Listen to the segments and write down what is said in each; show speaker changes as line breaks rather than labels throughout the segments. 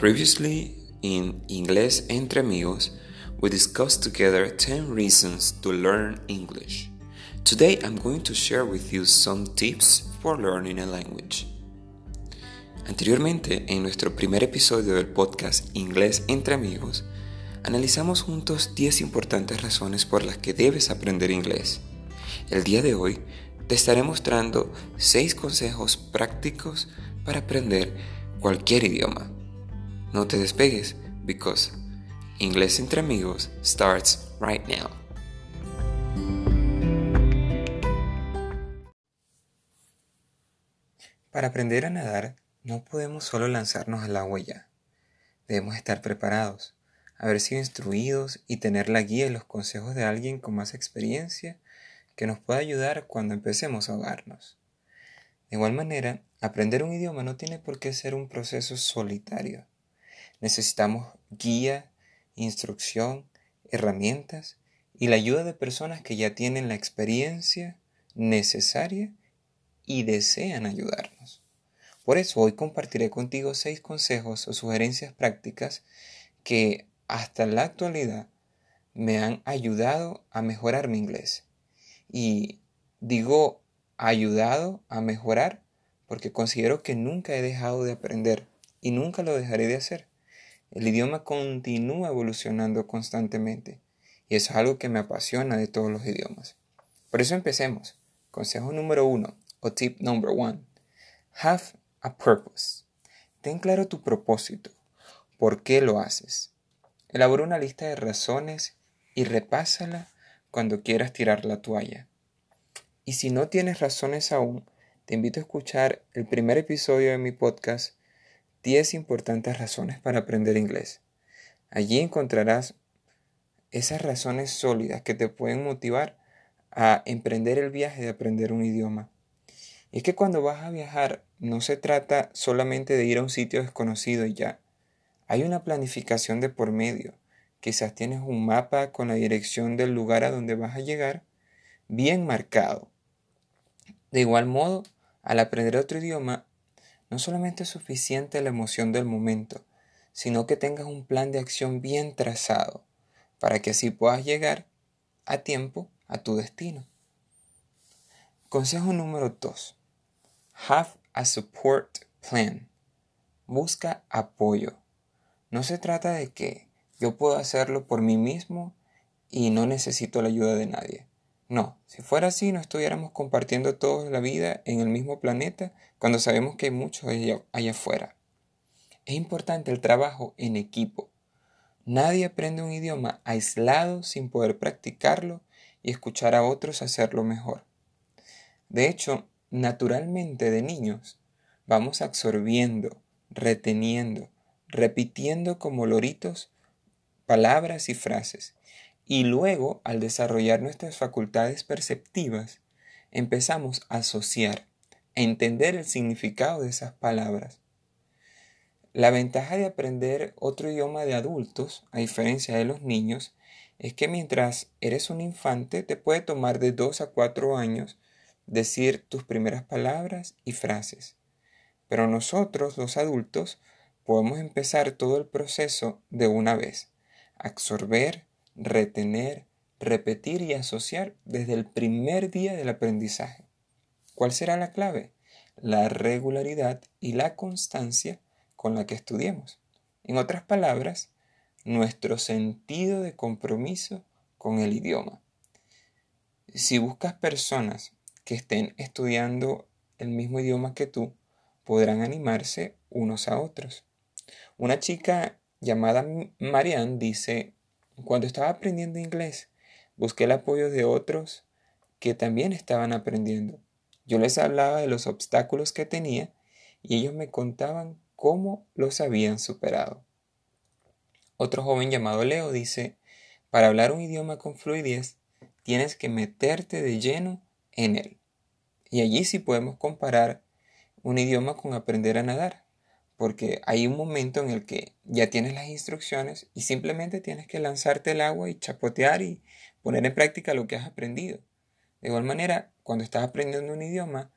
Previously, in Inglés entre amigos, we discussed together 10 reasons to learn English. Today, I'm going to share with you some tips for learning a language. Anteriormente, en nuestro primer episodio del podcast Inglés entre amigos, analizamos juntos 10 importantes razones por las que debes aprender inglés. El día de hoy te estaré mostrando 6 consejos prácticos para aprender cualquier idioma. No te despegues, because Inglés entre amigos starts right now. Para aprender a nadar, no podemos solo lanzarnos al agua ya. Debemos estar preparados, haber sido instruidos y tener la guía y los consejos de alguien con más experiencia que nos pueda ayudar cuando empecemos a ahogarnos. De igual manera, aprender un idioma no tiene por qué ser un proceso solitario. Necesitamos guía, instrucción, herramientas y la ayuda de personas que ya tienen la experiencia necesaria y desean ayudarnos. Por eso hoy compartiré contigo seis consejos o sugerencias prácticas que hasta la actualidad me han ayudado a mejorar mi inglés. Y digo ayudado a mejorar porque considero que nunca he dejado de aprender y nunca lo dejaré de hacer. El idioma continúa evolucionando constantemente y eso es algo que me apasiona de todos los idiomas. Por eso empecemos. Consejo número uno o tip number one. Have a purpose. Ten claro tu propósito. ¿Por qué lo haces? Elabora una lista de razones y repásala cuando quieras tirar la toalla. Y si no tienes razones aún, te invito a escuchar el primer episodio de mi podcast 10 importantes razones para aprender inglés. Allí encontrarás esas razones sólidas que te pueden motivar a emprender el viaje de aprender un idioma. Y es que cuando vas a viajar no se trata solamente de ir a un sitio desconocido y ya. Hay una planificación de por medio. Quizás tienes un mapa con la dirección del lugar a donde vas a llegar bien marcado. De igual modo, al aprender otro idioma no solamente es suficiente la emoción del momento, sino que tengas un plan de acción bien trazado para que así puedas llegar a tiempo a tu destino. Consejo número 2. Have a support plan. Busca apoyo. No se trata de que yo puedo hacerlo por mí mismo y no necesito la ayuda de nadie. No, si fuera así no estuviéramos compartiendo toda la vida en el mismo planeta cuando sabemos que hay muchos allá, afuera. Es importante el trabajo en equipo. Nadie aprende un idioma aislado sin poder practicarlo y escuchar a otros hacerlo mejor. De hecho, naturalmente de niños vamos absorbiendo, reteniendo, repitiendo como loritos palabras y frases y luego, al desarrollar nuestras facultades perceptivas, empezamos a asociar, entender el significado de esas palabras. La ventaja de aprender otro idioma de adultos, a diferencia de los niños, es que mientras eres un infante te puede tomar de 2 a 4 años decir tus primeras palabras y frases. Pero nosotros, los adultos, podemos empezar todo el proceso de una vez, absorber, retener, repetir y asociar desde el primer día del aprendizaje. ¿Cuál será la clave? La regularidad y la constancia con la que estudiemos. En otras palabras, nuestro sentido de compromiso con el idioma. Si buscas personas que estén estudiando el mismo idioma que tú, podrán animarse unos a otros. Una chica llamada Marianne dice, cuando estaba aprendiendo inglés, busqué el apoyo de otros que también estaban aprendiendo. Yo les hablaba de los obstáculos que tenía y ellos me contaban cómo los habían superado. Otro joven llamado Leo dice, para hablar un idioma con fluidez, tienes que meterte de lleno en él. Y allí sí podemos comparar un idioma con aprender a nadar porque hay un momento en el que ya tienes las instrucciones y simplemente tienes que lanzarte el agua y chapotear y poner en práctica lo que has aprendido. De igual manera, cuando estás aprendiendo un idioma,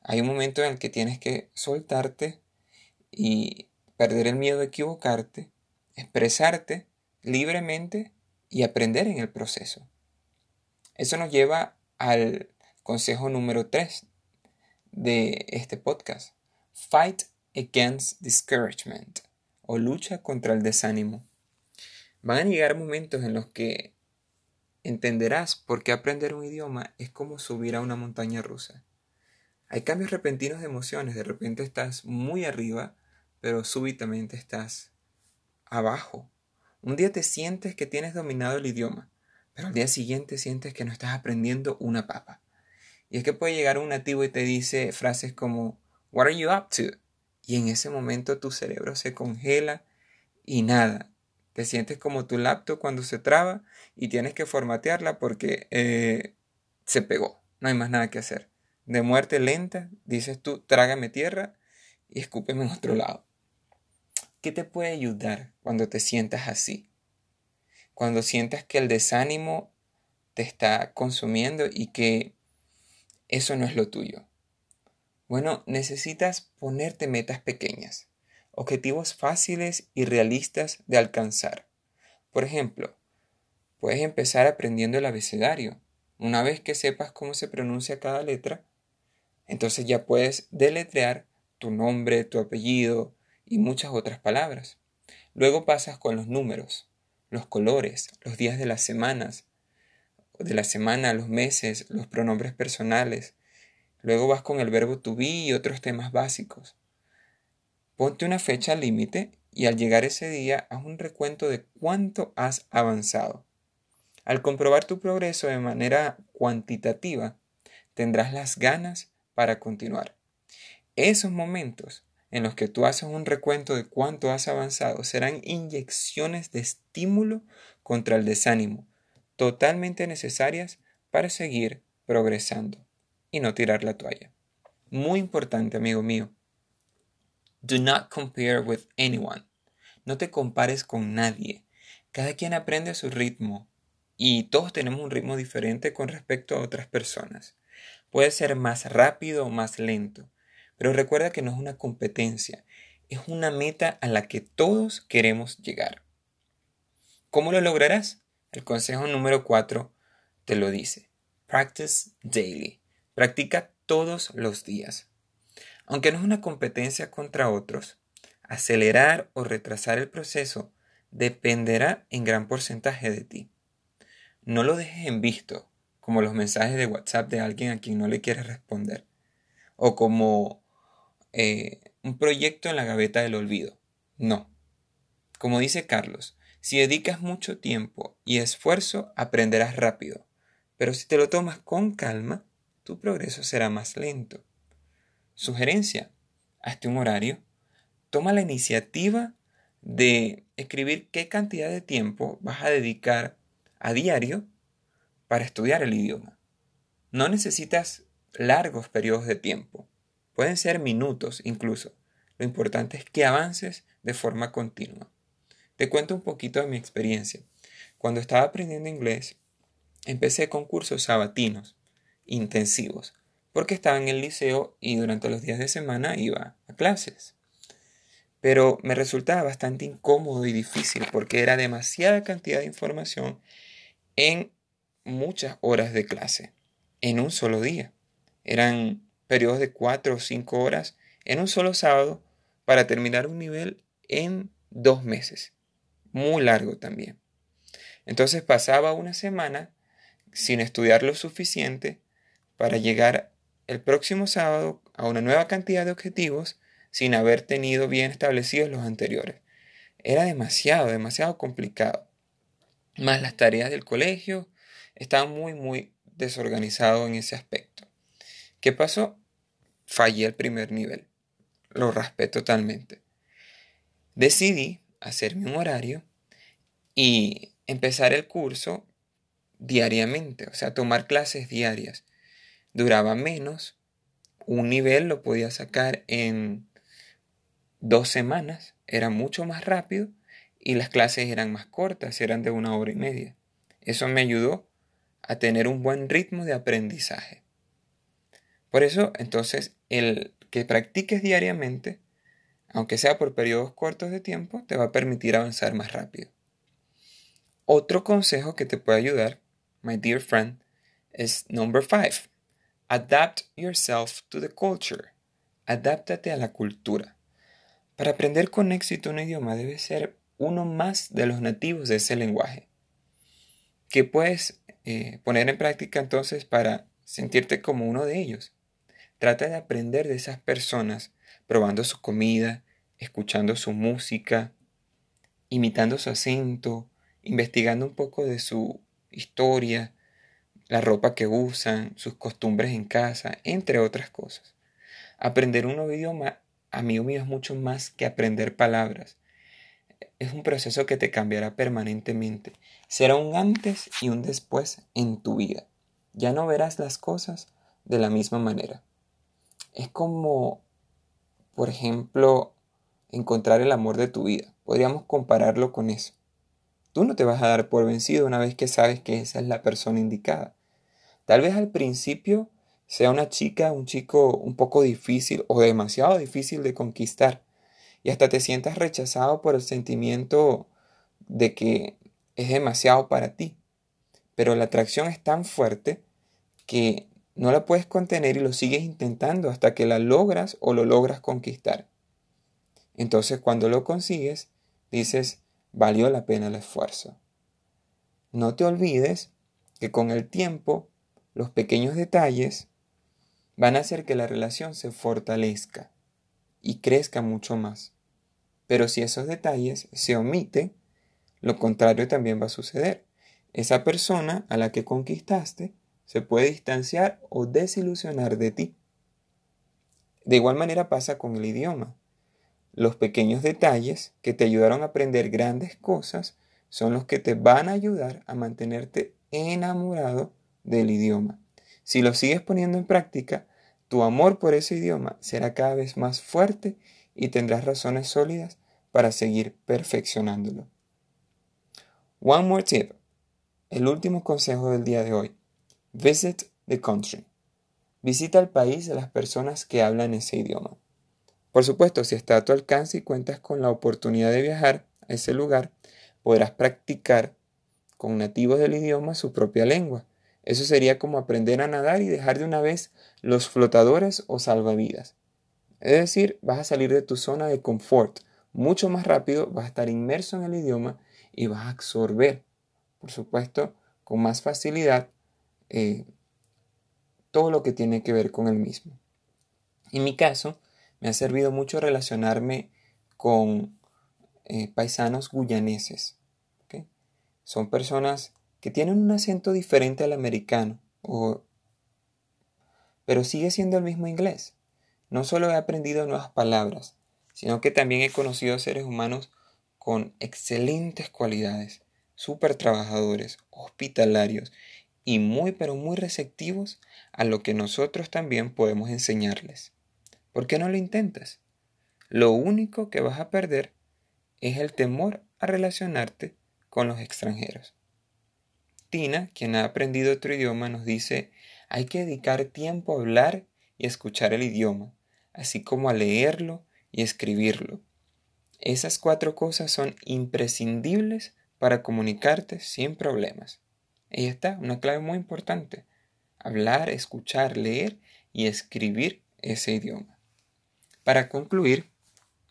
hay un momento en el que tienes que soltarte y perder el miedo a equivocarte, expresarte libremente y aprender en el proceso. Eso nos lleva al consejo número 3 de este podcast. Fight against discouragement o lucha contra el desánimo. Van a llegar momentos en los que entenderás por qué aprender un idioma es como subir a una montaña rusa. Hay cambios repentinos de emociones, de repente estás muy arriba, pero súbitamente estás abajo. Un día te sientes que tienes dominado el idioma, pero al día siguiente sientes que no estás aprendiendo una papa. Y es que puede llegar un nativo y te dice frases como What are you up to? Y en ese momento tu cerebro se congela y nada. Te sientes como tu laptop cuando se traba y tienes que formatearla porque eh, se pegó. No hay más nada que hacer. De muerte lenta, dices tú, trágame tierra y escúpeme en otro lado. ¿Qué te puede ayudar cuando te sientas así? Cuando sientas que el desánimo te está consumiendo y que eso no es lo tuyo. Bueno, necesitas ponerte metas pequeñas, objetivos fáciles y realistas de alcanzar. Por ejemplo, puedes empezar aprendiendo el abecedario. Una vez que sepas cómo se pronuncia cada letra, entonces ya puedes deletrear tu nombre, tu apellido, y muchas otras palabras. Luego pasas con los números, los colores, los días de las semanas, de la semana, los meses, los pronombres personales. Luego vas con el verbo to be y otros temas básicos. Ponte una fecha límite y al llegar ese día haz un recuento de cuánto has avanzado. Al comprobar tu progreso de manera cuantitativa, tendrás las ganas para continuar. Esos momentos en los que tú haces un recuento de cuánto has avanzado serán inyecciones de estímulo contra el desánimo, totalmente necesarias para seguir progresando y no tirar la toalla. Muy importante, amigo mío. Do not compare with anyone. No te compares con nadie. Cada quien aprende su ritmo y todos tenemos un ritmo diferente con respecto a otras personas. Puede ser más rápido o más lento. Pero recuerda que no es una competencia, es una meta a la que todos queremos llegar. ¿Cómo lo lograrás? El consejo número 4 te lo dice. Practice daily. Practica todos los días. Aunque no es una competencia contra otros, acelerar o retrasar el proceso dependerá en gran porcentaje de ti. No lo dejes en visto, como los mensajes de WhatsApp de alguien a quien no le quieres responder, o como eh, un proyecto en la gaveta del olvido. No. Como dice Carlos, si dedicas mucho tiempo y esfuerzo, aprenderás rápido. Pero si te lo tomas con calma, tu progreso será más lento. Sugerencia, hazte un horario. Toma la iniciativa de escribir qué cantidad de tiempo vas a dedicar a diario para estudiar el idioma. No necesitas largos periodos de tiempo. Pueden ser minutos incluso. Lo importante es que avances de forma continua. Te cuento un poquito de mi experiencia. Cuando estaba aprendiendo inglés, empecé con cursos sabatinos, intensivos, porque estaba en el liceo y durante los días de semana iba a clases. Pero me resultaba bastante incómodo y difícil porque era demasiada cantidad de información en muchas horas de clase, en un solo día. Eran periodos de cuatro o cinco horas en un solo sábado para terminar un nivel en dos meses. Muy largo también. Entonces pasaba una semana sin estudiar lo suficiente para llegar el próximo sábado a una nueva cantidad de objetivos sin haber tenido bien establecidos los anteriores. Era demasiado, demasiado complicado. Más las tareas del colegio, estaba muy, muy desorganizado en ese aspecto. ¿Qué pasó? Fallé el primer nivel. Lo raspé totalmente. Decidí hacerme un horario y empezar el curso diariamente, o sea, tomar clases diarias. Duraba menos, un nivel lo podía sacar en dos semanas, era mucho más rápido y las clases eran más cortas, eran de una hora y media. Eso me ayudó a tener un buen ritmo de aprendizaje. Por eso, entonces, el que practiques diariamente aunque sea por periodos cortos de tiempo, te va a permitir avanzar más rápido. Otro consejo que te puede ayudar, my dear friend, es number five. Adapt yourself to the culture. Adáptate a la cultura. Para aprender con éxito un idioma debes ser uno más de los nativos de ese lenguaje. ¿Qué puedes eh, poner en práctica entonces para sentirte como uno de ellos? Trata de aprender de esas personas, probando su comida, escuchando su música, imitando su acento, investigando un poco de su historia, la ropa que usan, sus costumbres en casa, entre otras cosas. Aprender un nuevo idioma, amigo mío, es mucho más que aprender palabras. Es un proceso que te cambiará permanentemente. Será un antes y un después en tu vida. Ya no verás las cosas de la misma manera. Es como, por ejemplo, encontrar el amor de tu vida. Podríamos compararlo con eso. Tú no te vas a dar por vencido una vez que sabes que esa es la persona indicada. Tal vez al principio sea una chica, un chico un poco difícil o demasiado difícil de conquistar y hasta te sientas rechazado por el sentimiento de que es demasiado para ti. Pero la atracción es tan fuerte que no la puedes contener y lo sigues intentando hasta que la logras o lo logras conquistar. Entonces cuando lo consigues, dices, valió la pena el esfuerzo. No te olvides que con el tiempo los pequeños detalles van a hacer que la relación se fortalezca y crezca mucho más. Pero si esos detalles se omiten, lo contrario también va a suceder. Esa persona a la que conquistaste se puede distanciar o desilusionar de ti. De igual manera pasa con el idioma. Los pequeños detalles que te ayudaron a aprender grandes cosas son los que te van a ayudar a mantenerte enamorado del idioma. Si lo sigues poniendo en práctica, tu amor por ese idioma será cada vez más fuerte y tendrás razones sólidas para seguir perfeccionándolo. One more tip. El último consejo del día de hoy. Visit the country. Visita el país de las personas que hablan ese idioma. Por supuesto, si está a tu alcance y cuentas con la oportunidad de viajar a ese lugar, podrás practicar con nativos del idioma su propia lengua eso sería como aprender a nadar y dejar de una vez los flotadores o salvavidas. Es decir, vas a salir de tu zona de confort mucho más rápido, vas a estar inmerso en el idioma y vas a absorber, por supuesto, con más facilidad eh, todo lo que tiene que ver con el mismo. En mi caso, me ha servido mucho relacionarme con eh, paisanos guyaneses. Son personas que tienen un acento diferente al americano, pero sigue siendo el mismo inglés. No solo he aprendido nuevas palabras, sino que también he conocido seres humanos con excelentes cualidades, súper trabajadores, hospitalarios y muy pero muy receptivos a lo que nosotros también podemos enseñarles. ¿Por qué no lo intentas? Lo único que vas a perder es el temor a relacionarte con los extranjeros. Quien ha aprendido otro idioma, nos dice, hay que dedicar tiempo a hablar y escuchar el idioma, así como a leerlo y escribirlo. Esas cuatro cosas son imprescindibles para comunicarte sin problemas. Ahí está, una clave muy importante. Hablar, escuchar, leer y escribir ese idioma. Para concluir,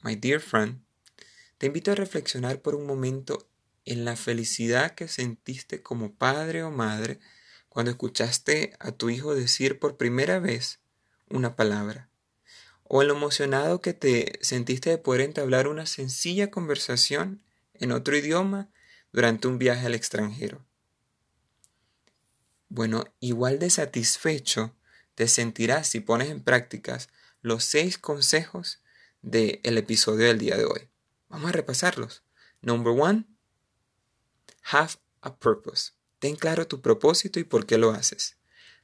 my dear friend, te invito a reflexionar por un momento en la felicidad que sentiste como padre o madre cuando escuchaste a tu hijo decir por primera vez una palabra, o en lo emocionado que te sentiste de poder entablar una sencilla conversación en otro idioma durante un viaje al extranjero. Bueno, igual de satisfecho te sentirás si pones en prácticas los seis consejos del episodio del día de hoy. Vamos a repasarlos. Number one, Have a purpose. Ten claro tu propósito y por qué lo haces.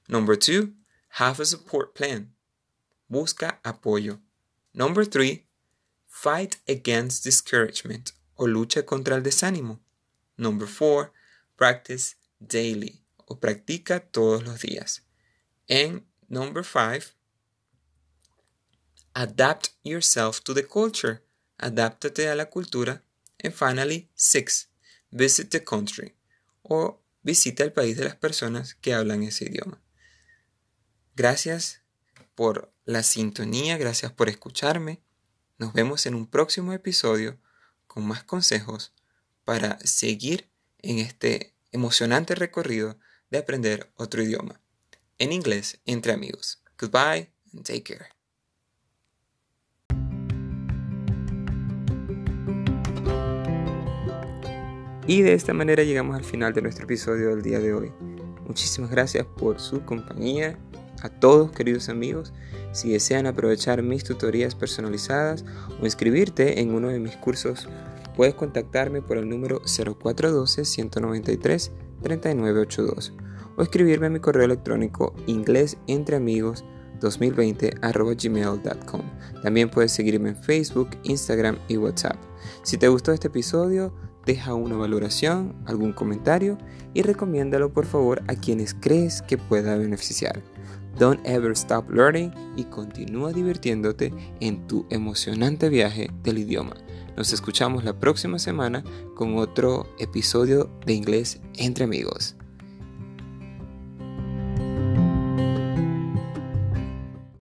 Number two, have a support plan. Busca apoyo. Number three, fight against discouragement o lucha contra el desánimo. Number four, practice daily o practica todos los días. And number five, adapt yourself to the culture. Adáptate a la cultura. And finally, six, visit the country. O visita el país de las personas que hablan ese idioma. Gracias por la sintonía, gracias por escucharme. Nos vemos en un próximo episodio con más consejos para seguir en este emocionante recorrido de aprender otro idioma. En inglés, entre amigos. Goodbye and take care. Y de esta manera llegamos al final de nuestro episodio del día de hoy. Muchísimas gracias por su compañía. A todos, queridos amigos, si desean aprovechar mis tutorías personalizadas o inscribirte en uno de mis cursos, puedes contactarme por el número 0412-193-3982 o escribirme a mi correo electrónico inglesentreamigos2020 También puedes seguirme en Facebook, Instagram y WhatsApp. Si te gustó este episodio, deja una valoración, algún comentario y recomiéndalo por favor a quienes crees que pueda beneficiar. Don't ever stop learning y continúa divirtiéndote en tu emocionante viaje del idioma. Nos escuchamos la próxima semana con otro episodio de inglés entre amigos.